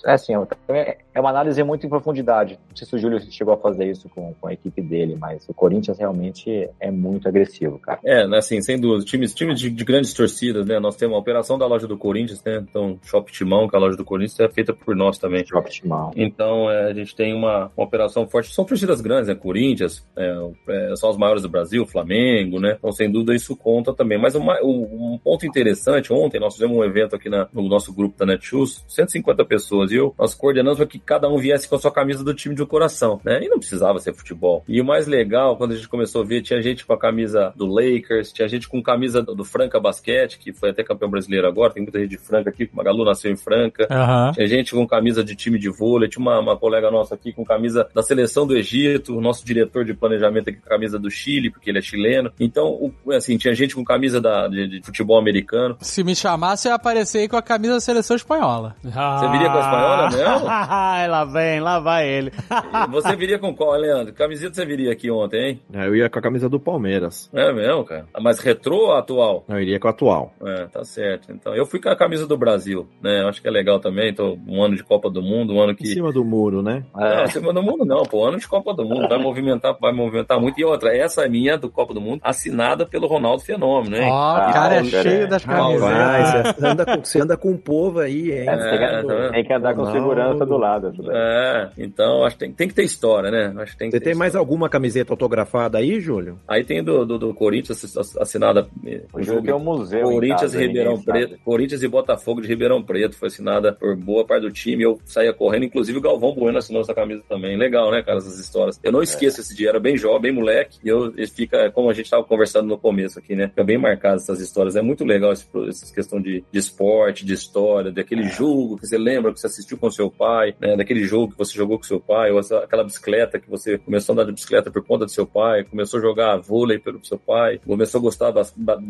É assim, é é uma análise muito em profundidade. Não sei se o Júlio chegou a fazer isso com, com a equipe dele, mas o Corinthians realmente é muito agressivo, cara. É, né, assim, sem dúvida. Times, times de, de grandes torcidas, né? Nós temos a operação da loja do Corinthians, né? Então, Shop Timão, que é loja do Corinthians, é feita por nós também. Optimal. Então, é, a gente tem uma, uma operação forte. São torcidas grandes, né? Corinthians, é, é, são os maiores do Brasil, Flamengo, né? Então, sem dúvida, isso conta também. Mas uma, um, ponto interessante, ontem nós fizemos um evento aqui na- no nosso grupo da Netshoes, 150 pessoas, e eu, nós coordenamos para que cada um viesse com a sua camisa do time de coração, né? E não precisava ser futebol. E o mais legal, quando a gente começou a ver, tinha gente com a camisa do Lakers, tinha gente com camisa do, do Franca Basquete, que foi até campeão brasileiro agora, tem muita gente de Franca aqui, Magalu nasceu em Franca. Aham. Tinha gente com camisa de time de vôlei, tinha uma, uma colega nossa aqui com camisa da seleção do Egito, o nosso diretor de planejamento aqui com camisa do Chile, porque ele é chileno. Então, o- assim, tinha gente com camisa da, de, de futebol americano. Se me chamasse, eu ia aparecer aí com a camisa da seleção espanhola. Você viria com a espanhola mesmo? Ai, lá vem, lá vai ele. Você viria com qual, Leandro? Camiseta você viria aqui ontem, hein? É, Eu ia com a camisa do Palmeiras. É mesmo, cara? Mas retrô ou atual? Eu iria com a atual. É, tá certo. Então, eu fui com a camisa do Brasil, né? Eu acho que é legal também. Tô um ano de Copa do Mundo, um ano Em que cima do muro, né? Não, É, acima do mundo não, pô. Ano de Copa do Mundo. Vai movimentar, vai movimentar muito. E outra, essa é minha do Copa do Mundo, assinada pelo Ronaldo Fenômeno, hein? Ó, o Ah, cara é cheio é- das camisetas. você anda, com, você anda com o povo aí, hein? é, tem, É, que, tá tem que andar com Ronaldo. segurança do lado. É, então acho que tem, tem que ter história, né? Acho que tem que Você tem mais história. alguma camiseta autografada aí, Júlio? Aí tem do, do, do Corinthians ass- assinada. eh, O Júlio tem um museu. em Corinthians casa, e Ribeirão. Preto. Corinthians e Botafogo de Ribeirão Preto. Foi assinada por boa parte do time. Eu saía correndo. Inclusive o Galvão Bueno assinou essa camisa também. Legal, né, cara? Essas histórias. Eu não esqueço esse dia. Era bem jovem, bem moleque. E eu, ele fica, como a gente tava conversando no começo aqui, né? Fica bem marcado essas histórias. É muito legal esse, essa questão de, de esporte, de história, daquele jogo que você lembra que você assistiu com seu pai, né? Daquele jogo que você jogou com seu pai, ou essa- aquela bicicleta que você começou a andar de bicicleta por conta do seu pai, começou a jogar vôlei pelo seu pai, começou a gostar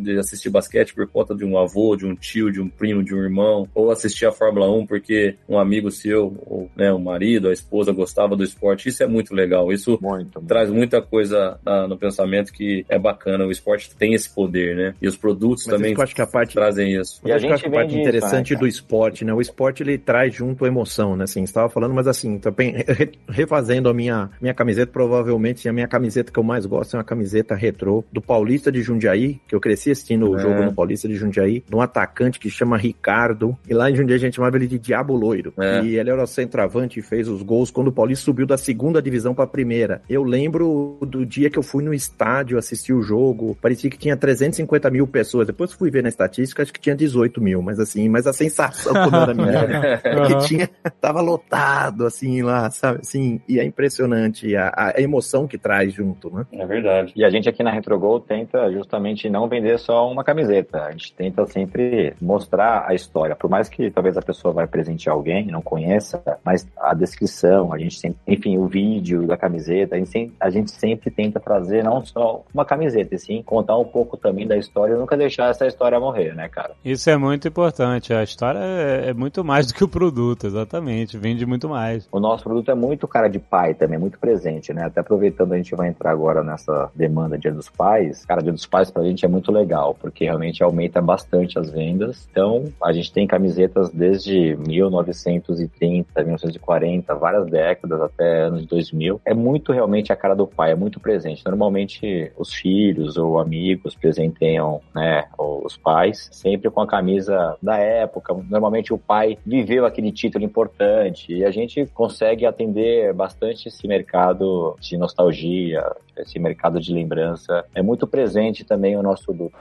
de assistir basquete por conta de um avô, de um tio, de um primo, de um irmão, ou assistir a Fórmula 1 porque um amigo seu, ou né, o marido, a esposa gostava do esporte. Isso é muito legal. Isso Muito, muito. traz muita coisa na- no pensamento que é bacana. O esporte tem esse poder, né? E os produtos Mas também isso acho que a parte trazem isso. E a eu acho gente que a parte isso, interessante né, do esporte, né? O esporte ele traz junto a emoção, né? Assim, você estava falando, mas assim, também re- refazendo a minha, minha camiseta, provavelmente a minha camiseta que eu mais gosto é uma camiseta retrô do Paulista de Jundiaí, que eu cresci assistindo o É. jogo no Paulista de Jundiaí, de um atacante que chama Ricardo, e lá em Jundiaí a gente chamava ele de Diabo Loiro. É. E ele era o centroavante e fez os gols quando o Paulista subiu da segunda divisão para a primeira. Eu lembro do dia que eu fui no estádio assistir o jogo, parecia que tinha 350 mil pessoas. Depois fui ver na estatística, acho que tinha 18 mil, mas assim, mas a sensação quando era menino é Aham. que tinha, tava lotado, assim, lá, sabe? Assim, e é impressionante a, a emoção que traz junto, né? É verdade. E a gente aqui na RetroGol tenta justamente não vender só uma camiseta. A gente tenta sempre mostrar a história. Por mais que talvez a pessoa vai presentear alguém, não conheça, mas a descrição, a gente sempre, enfim, o vídeo da camiseta, a gente, sempre, a gente sempre tenta trazer não só uma camiseta, e sim contar um pouco também da história e nunca deixar essa história morrer, né, cara? Isso é muito importante. A história é, é muito mais do que o produto, exatamente. Vende muito mais. O nosso produto é muito cara de pai também, muito presente, né? Até aproveitando, a gente vai entrar agora nessa demanda Dia dos Pais. Cara, Dia dos Pais pra gente é muito legal, porque realmente aumenta bastante as vendas. Então, a gente tem camisetas desde 1930, 1940, várias décadas até anos 2000. É muito realmente a cara do pai, é muito presente. Normalmente, os filhos ou amigos presenteiam, né, os pais, sempre com a camisa da época. Normalmente, o pai viveu aquele título importante e a gente consegue atender bastante esse mercado de nostalgia, esse mercado de lembrança. É muito presente também o nosso produto.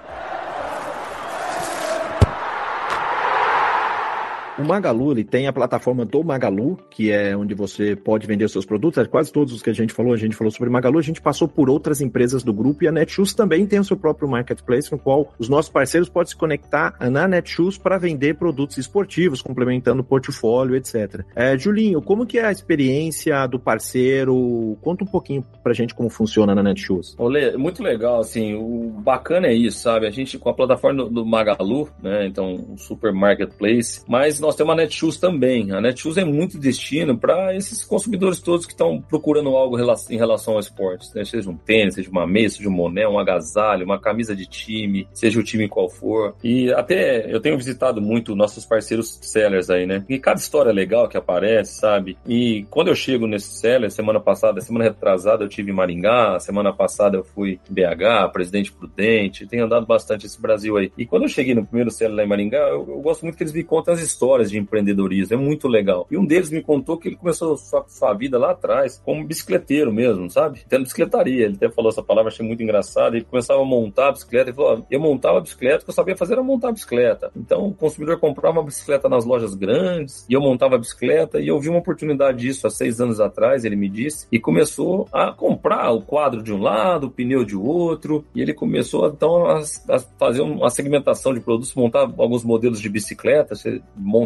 O Magalu, ele tem a plataforma do Magalu, que é onde você pode vender os seus produtos. É quase todos os que a gente falou, a gente falou sobre Magalu, a gente passou por outras empresas do grupo e a Netshoes também tem o seu próprio marketplace, no qual os nossos parceiros podem se conectar na Netshoes para vender produtos esportivos, complementando o portfólio, etc. É, Julinho, como que é a experiência do parceiro? Conta um pouquinho pra gente como funciona na Netshoes. Olê, muito legal, assim, o bacana é isso, sabe? A gente com a plataforma do, Magalu, né, então um super marketplace, mas nós temos a Netshoes também. A Netshoes é muito destino para esses consumidores todos que estão procurando algo em relação ao esporte, né? seja um tênis, seja uma meia, seja um moné, um agasalho, uma camisa de time, seja o time qual for. E até eu tenho visitado muito nossos parceiros sellers aí, né? E cada história legal que aparece, sabe? E quando eu chego nesse seller, semana passada, semana retrasada eu tive em Maringá, semana passada eu fui em BH, Presidente Prudente, tenho andado bastante esse Brasil aí. E quando eu cheguei no primeiro seller lá em Maringá, eu, eu gosto muito que eles me contam as histórias de empreendedorismo, é muito legal. E um deles me contou que ele começou sua, sua vida lá atrás como bicicleteiro mesmo, sabe? Tendo bicicletaria. Ele até falou essa palavra, achei muito engraçado. Ele começava a montar a bicicleta. Ele falou: eu montava a bicicleta, o que eu sabia fazer era montar a bicicleta. Então o consumidor comprava uma bicicleta nas lojas grandes e eu montava a bicicleta. E eu vi uma oportunidade disso há seis anos atrás, ele me disse, e começou a comprar o quadro de um lado, o pneu de outro. E ele começou então a, a fazer uma segmentação de produtos, montar alguns modelos de bicicleta,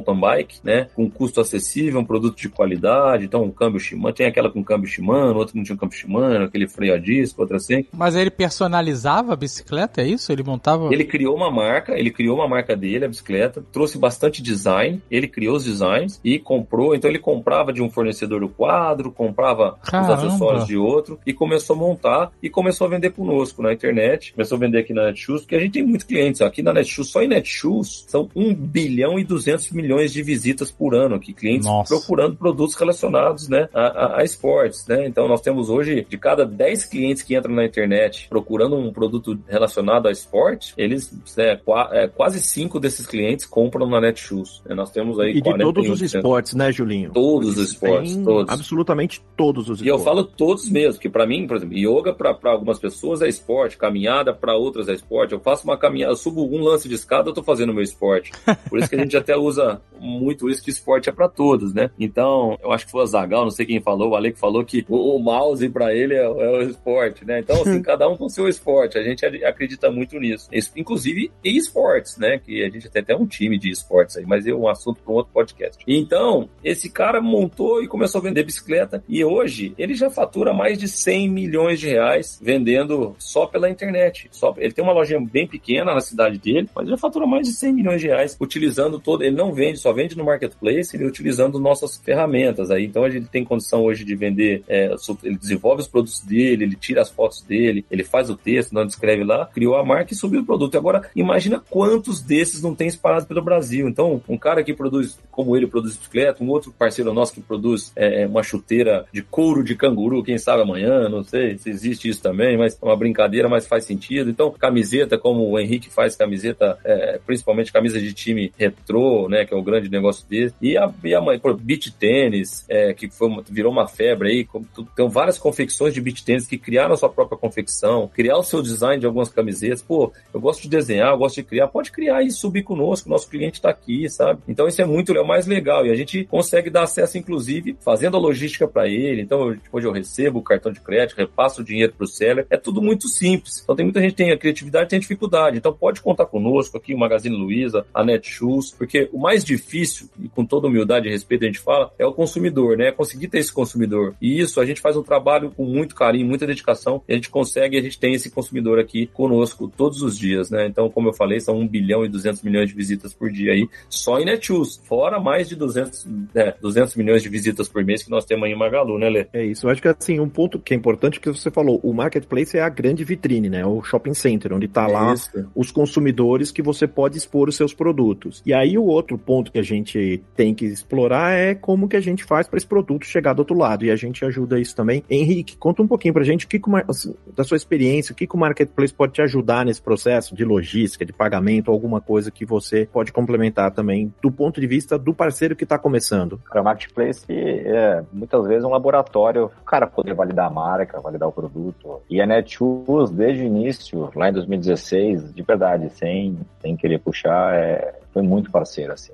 mountain bike, né? Com custo acessível, um produto de qualidade. Então, um câmbio Shimano, tem aquela com câmbio Shimano, outro não tinha um câmbio Shimano, aquele freio a disco, outra assim. Mas ele personalizava a bicicleta, é isso? Ele montava. Ele criou uma marca, ele criou uma marca dele, a bicicleta, trouxe bastante design, ele criou os designs e comprou. Então, ele comprava de um fornecedor o quadro, comprava Caramba. os acessórios de outro e começou a montar e começou a vender conosco na internet. Começou a vender aqui na Netshoes, porque a gente tem muitos clientes. Aqui na Netshoes, só em Netshoes, são 1 bilhão e 200 milhões de visitas por ano aqui, clientes Nossa. procurando produtos relacionados né, a, a, a, esportes. Né? Então nós temos hoje, de cada 10 clientes que entram na internet procurando um produto relacionado a esporte, eles, é, qua, é, quase 5 desses clientes compram na Netshoes. Né? Nós temos aí E de todos os esportes, né, Julinho? Todos os esportes, todos. Absolutamente todos os esportes. E eu falo todos mesmo, que para mim, por exemplo, yoga para algumas pessoas é esporte, caminhada para outras é esporte. Eu faço uma caminhada, eu subo um lance de escada, eu tô fazendo meu esporte. Por isso que a gente até usa muito isso que esporte é para todos, né? Então, eu acho que foi o Zagal, não sei quem falou, o Ale que falou que o, o mouse para ele é, é, o esporte, né? Então, assim, cada um com seu esporte. A gente acredita muito nisso. Inclusive em esportes, né? Que a gente tem até um time de esportes aí, mas é um assunto para um outro podcast. Então, esse cara montou e começou a vender bicicleta e hoje ele já fatura mais de 100 milhões de reais vendendo só pela internet. Só, ele tem uma lojinha bem pequena na cidade dele, mas já fatura mais de 100 milhões de reais utilizando todo. Ele não vende, só vende no marketplace, ele utilizando nossas ferramentas aí. Então a gente tem condição hoje de vender, é, ele desenvolve os produtos dele, ele tira as fotos dele, ele faz o texto, não escreve lá, criou a marca e subiu o produto. Agora, imagina quantos desses não tem espalhado pelo Brasil. Então, um cara que produz, como ele produz bicicleta, um outro parceiro nosso que produz é, uma chuteira de couro de canguru, quem sabe amanhã, não sei se existe isso também, mas é uma brincadeira, mas faz sentido. Então, camiseta, como o Henrique faz camiseta, é, principalmente camisa de time retrô, né, que é o grande negócio dele. E a, e a mãe, por beach tênis, é, que foi, virou uma febre aí, tem várias confecções de beach tênis que criaram a sua própria confecção, criar o seu design de algumas camisetas. Pô, eu gosto de desenhar, eu gosto de criar, pode criar e subir conosco, nosso cliente está aqui, sabe? Então isso é muito é o mais legal e a gente consegue dar acesso, inclusive, fazendo a logística para ele. Então, hoje eu recebo o cartão de crédito, repasso o dinheiro para o seller, é tudo muito simples. Então tem muita gente que tem a criatividade, tem dificuldade. Então pode contar conosco aqui, o Magazine Luiza, a Netshoes, porque o mais difícil, e com toda humildade e respeito a gente fala, é o consumidor, né? É conseguir ter esse consumidor. E isso a gente faz um trabalho com muito carinho, muita dedicação, e a gente consegue, a gente tem esse consumidor aqui conosco todos os dias, né? Então, como eu falei, são 1 bilhão e 200 milhões de visitas por dia aí, só em Netshoes, fora mais de 200, é, 200 milhões de visitas por mês que nós temos aí em Magalu, né, Lê? É isso. Eu acho que, assim, um ponto que é importante que você falou, o marketplace é a grande vitrine, né? O shopping center, onde tá é lá isso. os consumidores que você pode expor os seus produtos. E aí o outro ponto que a gente tem que explorar é como que a gente faz para esse produto chegar do outro lado. E a gente ajuda isso também. Henrique, conta um pouquinho pra gente o que, assim, da sua experiência, o que, que o marketplace pode te ajudar nesse processo de logística, de pagamento, alguma coisa que você pode complementar também do ponto de vista do parceiro que está começando. Cara, o marketplace é muitas vezes um laboratório, o cara poder validar a marca, validar o produto. E a Netshoes, desde o início, lá em 2016, de verdade, sem, sem querer puxar, é, foi muito parceiro, assim.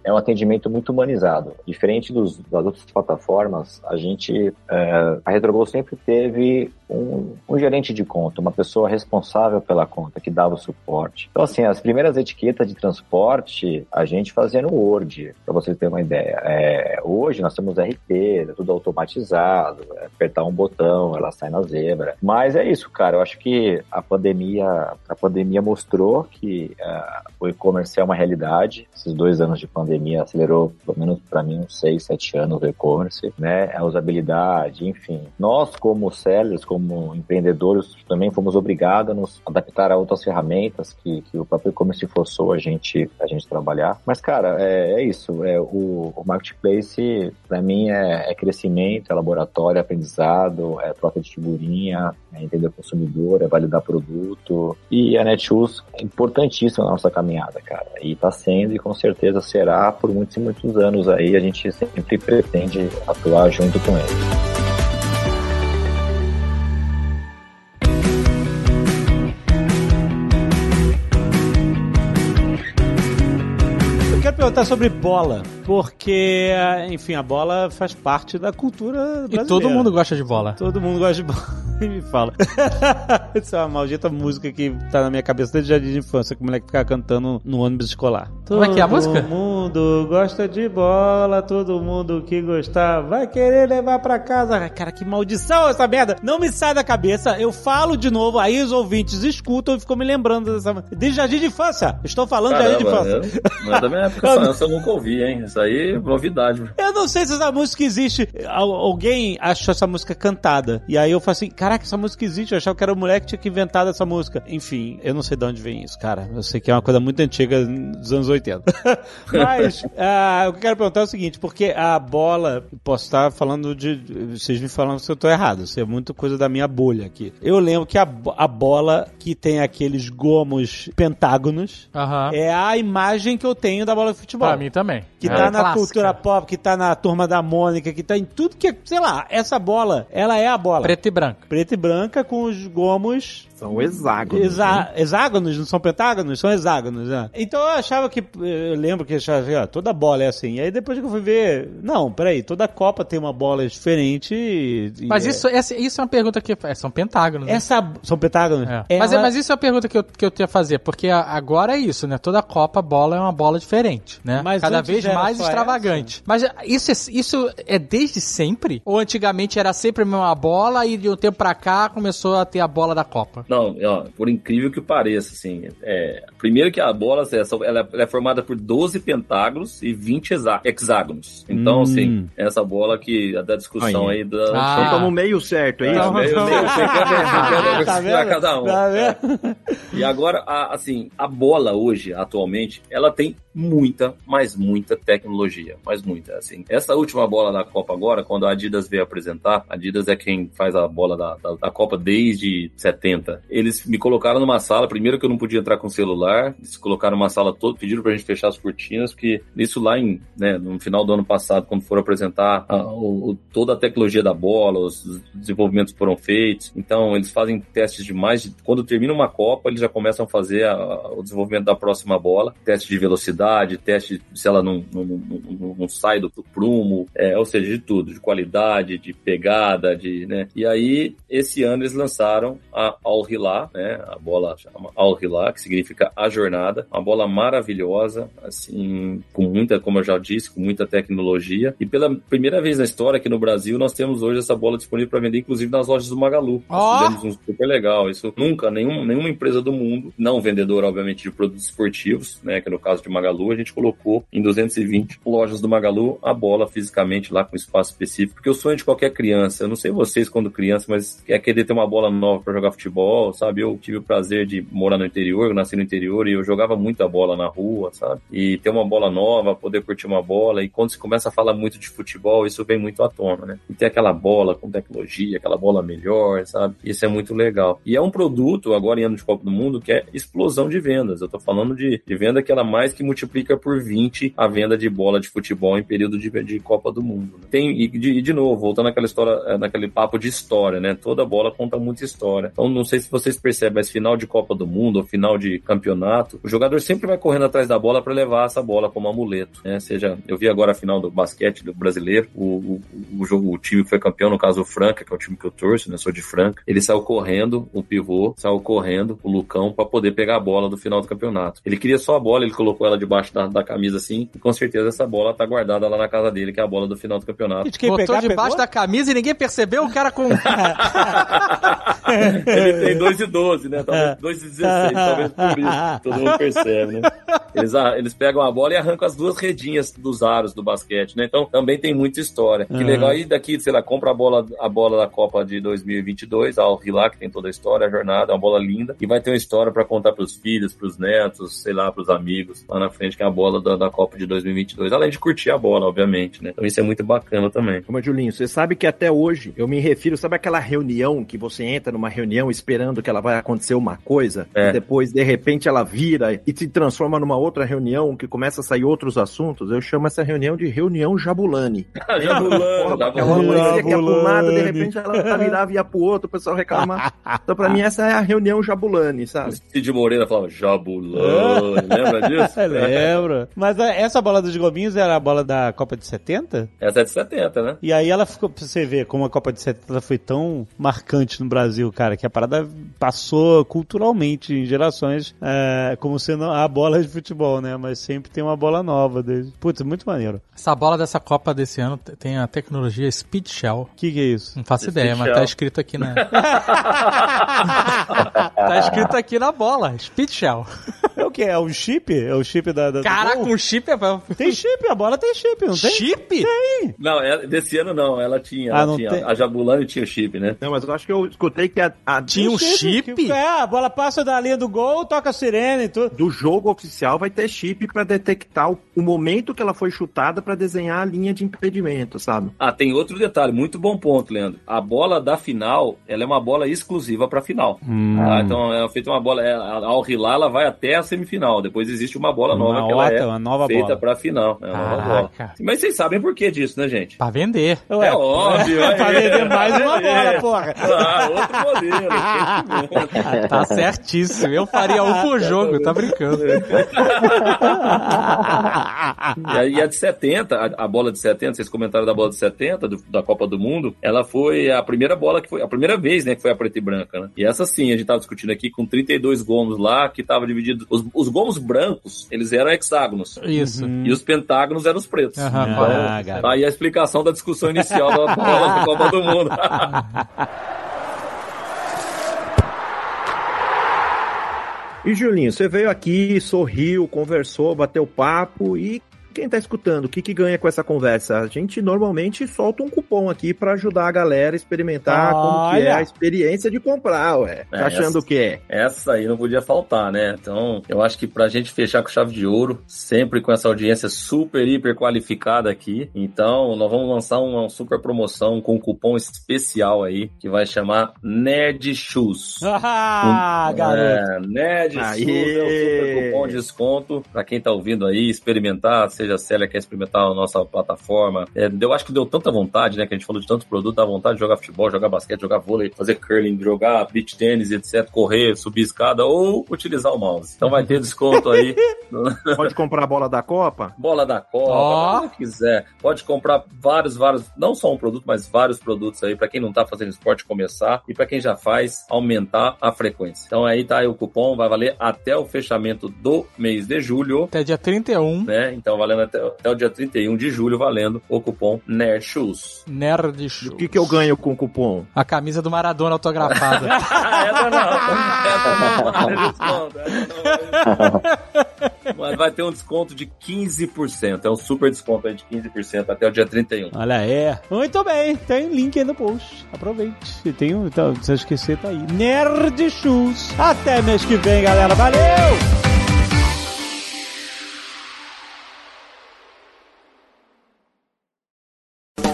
é um atendimento muito humanizado. Diferente dos, das outras plataformas, a gente, é, a RetroGo sempre teve um, um, gerente de conta, uma pessoa responsável pela conta, que dava o suporte. Então, assim, as primeiras etiquetas de transporte, a gente fazia no Word, para vocês terem uma ideia. É, hoje nós temos RP, é tudo automatizado, é apertar um botão, ela sai na zebra. Mas é isso, cara, eu acho que a pandemia, a pandemia mostrou que uh, o e-commerce é uma realidade. Esses dois anos de pandemia acelerou, pelo menos para mim, uns seis, sete anos do e-commerce, né? A usabilidade, enfim. Nós, como sellers, como empreendedores, também fomos obrigados a nos adaptar a outras ferramentas que, que o próprio e-commerce forçou a gente, a gente trabalhar. Mas, cara, é, é isso. É, o, o marketplace, para mim, é, é, crescimento, é laboratório, é aprendizado, é troca de figurinha, é entender o consumidor, é validar produto. E a Netshoes é importantíssima na nossa caminhada, cara. E está sendo e com certeza será por muitos e muitos anos aí. A gente sempre pretende atuar junto com eles. Perguntar sobre bola, porque, enfim, a bola faz parte da cultura brasileira. E todo mundo gosta de bola. Todo mundo gosta de bola. E me fala. Essa é uma maldita música que tá na minha cabeça desde o jardim de infância, que o moleque ficava cantando no ônibus escolar. Como é que é a música? Todo mundo gosta de bola, todo mundo que gostar vai querer levar pra casa. Cara, que maldição essa merda! Não me sai da cabeça, eu falo de novo, aí os ouvintes escutam e ficam me lembrando dessa. Desde jardim de infância! Estou falando Caramba, de jardim de infância. Não é da minha época, essa eu nunca ouvi, hein? Isso aí é novidade. Eu não sei se essa música existe. Alguém achou essa música cantada. E aí eu falei assim, caraca, essa música existe. Eu achava que era o moleque que tinha que inventado essa música. Enfim, eu não sei de onde vem isso, cara. Eu sei que é uma coisa muito antiga dos anos 80. Mas uh, o que eu quero perguntar é o seguinte, porque a bola, posso estar falando de. Vocês me falam se eu estou errado. Isso é muito coisa da minha bolha aqui. Eu lembro que a, a bola que tem aqueles gomos pentágonos é a imagem que eu tenho da bola de futebol. Pra mim também. Que é tá na clássica. cultura pop, que tá na turma da Mônica, que tá em tudo que, sei lá, essa bola, ela é a bola. Preto e branco. Preto e branca com os gomos são hexágonos. Exa né? Hexágonos, não são pentágonos? São hexágonos, né? Então eu achava que. Eu lembro que eu achava, toda bola é assim. E aí depois que eu fui ver. Não, peraí, toda Copa tem uma bola diferente. E, mas isso, é... Essa, isso é uma pergunta que. É, são pentágonos. Né? Essa, são pentágonos? É. Ela... Mas, mas isso é uma pergunta que eu, que eu tinha a fazer, porque agora é isso, né? Toda Copa bola é uma bola diferente, né? Mas Cada vez mais extravagante. Essa. Mas isso, é, isso é desde sempre? Ou antigamente era sempre a mesma bola e de um tempo pra cá começou a ter a bola da Copa? Não, ó, por incrível que pareça, assim, é, primeiro que a bola ela, ela é formada por 12 pentágonos e 20 hexágonos. Então, hum. assim, essa bola que da discussão aí, aí da. Ah. Então estamos meio certo, é isso? É, meio, meio, tá vendo? cada um. Tá vendo? E agora, a, assim, a bola hoje, atualmente, ela tem muita, mas muita tecnologia, mas muita, assim. Essa última bola da Copa agora, quando a Adidas veio apresentar, a Adidas é quem faz a bola da, da, da Copa desde 70. Eles me colocaram numa sala, primeiro que eu não podia entrar com celular, eles colocaram uma sala toda, pediram pra gente fechar as cortinas, porque isso lá em, né, no final do ano passado, quando foram apresentar a, o, toda a tecnologia da bola, os desenvolvimentos foram feitos, então eles fazem testes de mais, de, quando termina uma Copa, eles já começam a fazer a, o desenvolvimento da próxima bola, teste de velocidade, teste se ela não, não, não, não sai do prumo, é, ou seja, de tudo, de qualidade, de pegada, de, né, e aí esse ano eles lançaram a Al Hilal, né? A bola chama Al Hilal, que significa a jornada. Uma bola maravilhosa, assim, com muita, como eu já disse, com muita tecnologia. E pela primeira vez na história aqui no Brasil, nós temos hoje essa bola disponível para vender, inclusive nas lojas do Magalu. Oh. Nós fizemos um super legal. Isso nunca, nenhum, nenhuma empresa do mundo, não vendedor, obviamente, de produtos esportivos, né? Que no caso de Magalu, a gente colocou em 220 lojas do Magalu a bola fisicamente lá com espaço específico. Porque o sonho de qualquer criança, eu não sei vocês quando criança, mas é querer ter uma bola nova para jogar futebol, sabe? Eu tive o prazer de morar no interior, eu nasci no interior e eu jogava muita bola na rua, sabe? E ter uma bola nova, poder curtir uma bola. E quando se começa a falar muito de futebol, isso vem muito à tona, né? E ter aquela bola com tecnologia, aquela bola melhor, sabe? Isso é muito legal. E é um produto, agora em ano de Copa do Mundo, que é explosão de vendas. Eu tô falando de, de venda que ela mais que multiplica por 20 a venda de bola de futebol em período de, de Copa do Mundo. Né? Tem, e de, de, novo, voltando àquela história, eh, naquele papo de história, né? Toda bola conta muita história. Então, não sei se vocês percebem, mas final de Copa do Mundo ou final de campeonato, o jogador sempre vai correndo atrás da bola para levar essa bola como amuleto, né? Seja, eu vi agora a final do basquete do brasileiro, o, o, o jogo, o time que foi campeão, no caso o Franca, que é o time que eu torço, né? Sou de Franca, ele saiu correndo, o pivô, saiu correndo, o Lucão, para poder pegar a bola do final do campeonato. Ele queria só a bola, ele colocou ela debaixo da, da camisa assim, e com certeza essa bola tá guardada lá na casa dele, que é a bola do final do campeonato. Botou pegar, debaixo pegou? da camisa e ninguém percebeu o cara com. ele tem 2 e 12, né? Talvez 2 e 16, talvez por isso. Todo mundo percebe, né? Eles, eles pegam a bola e arrancam as duas redinhas dos aros do basquete, né? Então também tem muita história. Que legal. aí daqui, sei lá, compra a bola, a bola da Copa de 2022, a Al Hilal, que tem toda a história, a jornada, é uma bola linda. E vai ter uma história para contar pros filhos, pros netos, sei lá, pros amigos lá na frente, que é a bola da, da Copa de 2022. Além de curtir a bola, obviamente, né? Então isso é muito bacana também. Como Julinho, você sabe que até hoje eu me refiro, sabe aquela reunião que você entra numa reunião esperando que ela vai acontecer uma coisa, é. e depois de repente ela vira e se transforma numa outra reunião que começa a sair outros assuntos? Eu chamo essa reunião de reunião Jabulani. Jabulani. Aquela que é pro lado, de repente ela virava e ia pro outro, o pessoal reclama. então pra mim essa é a reunião Jabulani, sabe? Cid Moreira falava Jabulani, lembra disso? lembro. Mas essa bola dos Globinhos era a bola da Copa de 70? Essa é de 70, né? E aí ela ficou, pra você ver como a Copa de 70 foi tão marcante no Brasil, cara, que a parada passou culturalmente em gerações é, como sendo a bola de futebol, né? Mas sempre tem uma bola nova. Desde... Putz, muito maneiro. Essa bola dessa Copa desse ano tem a tecnologia Speed Shell. O que, que, é isso? Não faço ideia, mas tá escrito aqui na. tá escrito aqui na bola, Speed Shell. É o que? É o chip? É o chip da. da Caraca, um chip é. Tem chip, a bola tem chip, não tem? Chip? Tem. Não, ela, desse ano não, ela tinha. Ela ah, tinha tem... A Jabulani tinha chip, né? Não, mas eu acho que eu escutei que a. a... Tinha um chip? chip? É, a bola passa da linha do gol, toca a sirene e tudo. Do jogo oficial vai ter chip para detectar o, o, momento que ela foi chutada para desenhar a linha de impedimento, sabe? Ah, tem outro detalhe, muito bom ponto, Leandro. A bola da final, ela é uma bola exclusiva para final. Hum. Tá? Então é feita uma bola, é, a Al Hilal ela vai até a semifinal. Depois existe uma bola nova uma que ela é uma nova feita para final. É uma nova bola. Mas vocês sabem por que disso, né, gente? Pra vender. Ué, é óbvio. É, pra vender mais uma bola, porra. Ah, outro modelo. tá certíssimo. Eu faria um por jogo, tá brincando. e a de 70, a, a, bola de 70, vocês comentaram da bola de 70, do, da Copa do Mundo, ela foi a primeira bola que foi, a primeira vez, né, que foi a preta e branca, né? E essa sim, a gente tava discutindo aqui com 32 gomos lá, que tava dividido, os, os gomos brancos, eles eram hexágonos. Isso. E os pentágonos eram os pretos. Uhum. Então, ah, tá aí a explicação da discussão inicial da bola da Copa do Mundo. E Julinho, você veio aqui, sorriu, conversou, bateu papo e quem tá escutando, o que, que ganha com essa conversa? A gente normalmente solta um cupom aqui para ajudar a galera a experimentar Olha. como que é a experiência de comprar, ué. Tá é, achando essa, o quê? Essa aí não podia faltar, né? Então, eu acho que pra gente fechar com chave de ouro, sempre com essa audiência super, hiper qualificada aqui, então nós vamos lançar uma super promoção com um cupom especial aí, que vai chamar Nerd Shoes. Ah, um, garoto! É, Nerd Shoes é o super cupom de desconto pra quem tá ouvindo aí, experimentar, seja a Célia quer experimentar a nossa plataforma. É, eu acho que deu tanta vontade, né? Que a gente falou de tantos produtos, dá vontade de jogar futebol, jogar basquete, jogar vôlei, fazer curling, jogar beach tênis, etc., correr, subir escada ou utilizar o mouse. Então vai ter desconto aí. Pode comprar a bola da Copa? Bola da Copa, oh. se quiser. Pode comprar vários, vários, não só um produto, mas vários produtos aí para quem não tá fazendo esporte começar e para quem já faz aumentar a frequência. Então aí tá aí o cupom, vai valer até o fechamento do mês de julho. Até dia 31. Né? Então valendo até, até o dia 31 de julho, valendo o cupom NERDSHOES. NERDSHOES. O que, que eu ganho com o cupom? A camisa do Maradona autografada. essa não. Essa não. Mas vai ter um desconto de 15%. É um super desconto aí de 15% até o dia 31. Olha, é. Muito bem. Tem link aí no post. Aproveite. E tem um, então, se esquecer, tá aí. Nerd Shoes. Até mês que vem, galera. Valeu!